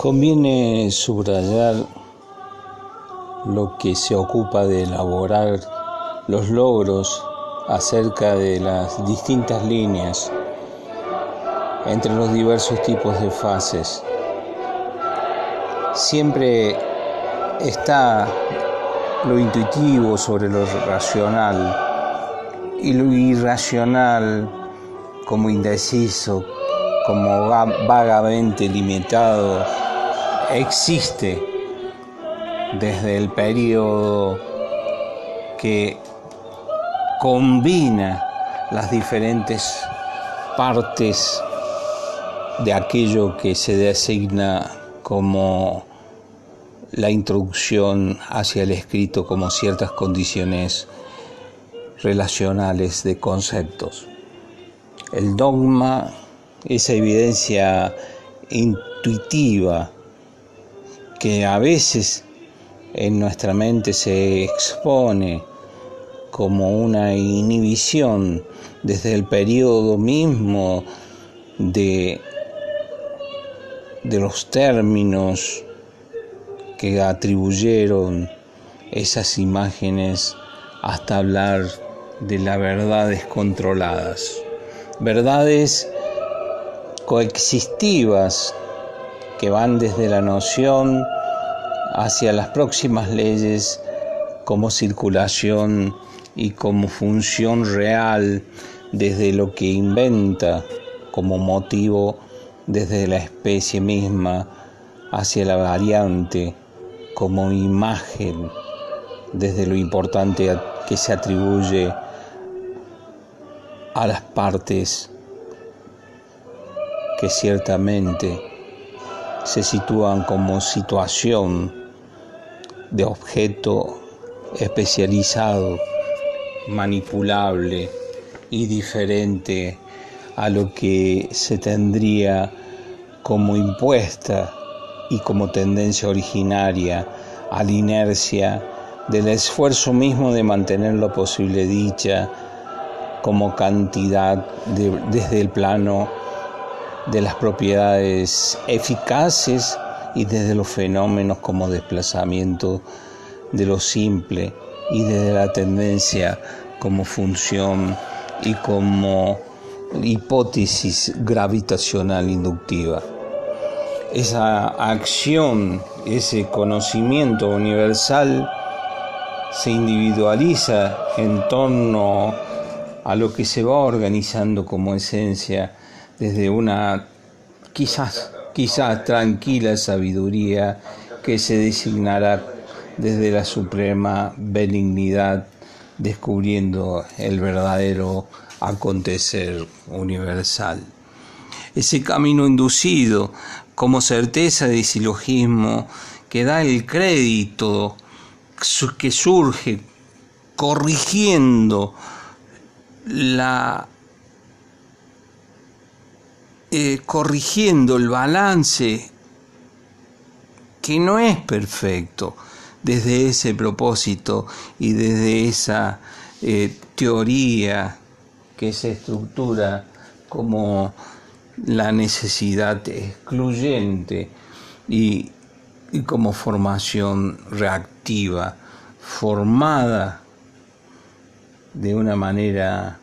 Conviene subrayar lo que se ocupa de elaborar los logros acerca de las distintas líneas entre los diversos tipos de fases. Siempre está lo intuitivo sobre lo racional y lo irracional como indeciso, como vagamente limitado existe desde el periodo que combina las diferentes partes de aquello que se designa como la introducción hacia el escrito como ciertas condiciones relacionales de conceptos. El dogma, esa evidencia intuitiva que a veces en nuestra mente se expone como una inhibición desde el periodo mismo de, de los términos que atribuyeron esas imágenes hasta hablar de las verdades controladas, verdades coexistivas que van desde la noción hacia las próximas leyes como circulación y como función real desde lo que inventa como motivo desde la especie misma hacia la variante como imagen desde lo importante que se atribuye a las partes que ciertamente se sitúan como situación de objeto especializado, manipulable y diferente a lo que se tendría como impuesta y como tendencia originaria a la inercia del esfuerzo mismo de mantener lo posible dicha como cantidad desde el plano de las propiedades eficaces y desde los fenómenos como desplazamiento de lo simple y desde la tendencia como función y como hipótesis gravitacional inductiva. Esa acción, ese conocimiento universal se individualiza en torno a lo que se va organizando como esencia desde una quizás, quizás tranquila sabiduría que se designará desde la suprema benignidad, descubriendo el verdadero acontecer universal. Ese camino inducido como certeza de silogismo que da el crédito que surge corrigiendo la eh, corrigiendo el balance que no es perfecto desde ese propósito y desde esa eh, teoría que se estructura como la necesidad excluyente y, y como formación reactiva, formada de una manera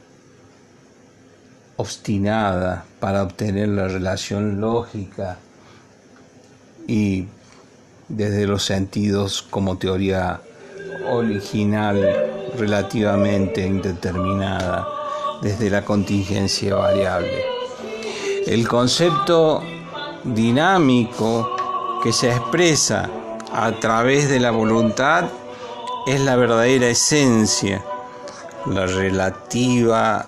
obstinada para obtener la relación lógica y desde los sentidos como teoría original relativamente indeterminada desde la contingencia variable. El concepto dinámico que se expresa a través de la voluntad es la verdadera esencia, la relativa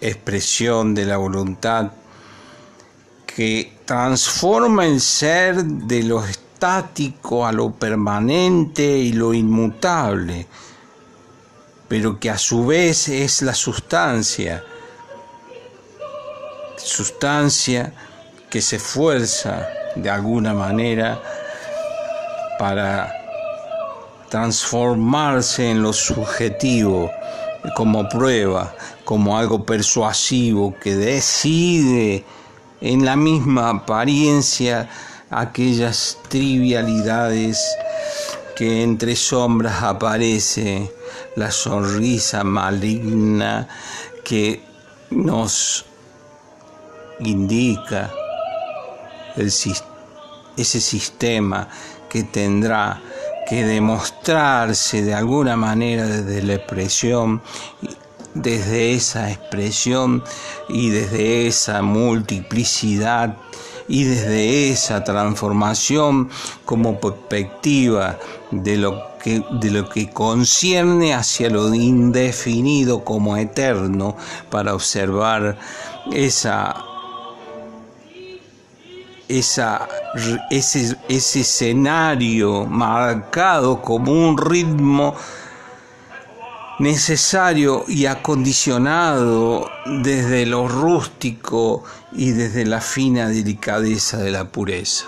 expresión de la voluntad que transforma el ser de lo estático a lo permanente y lo inmutable, pero que a su vez es la sustancia, sustancia que se esfuerza de alguna manera para transformarse en lo subjetivo como prueba, como algo persuasivo que decide en la misma apariencia aquellas trivialidades que entre sombras aparece la sonrisa maligna que nos indica ese sistema que tendrá que demostrarse de alguna manera desde la expresión, desde esa expresión y desde esa multiplicidad y desde esa transformación como perspectiva de lo que, de lo que concierne hacia lo indefinido como eterno para observar esa esa, ese, ese escenario marcado como un ritmo necesario y acondicionado desde lo rústico y desde la fina delicadeza de la pureza.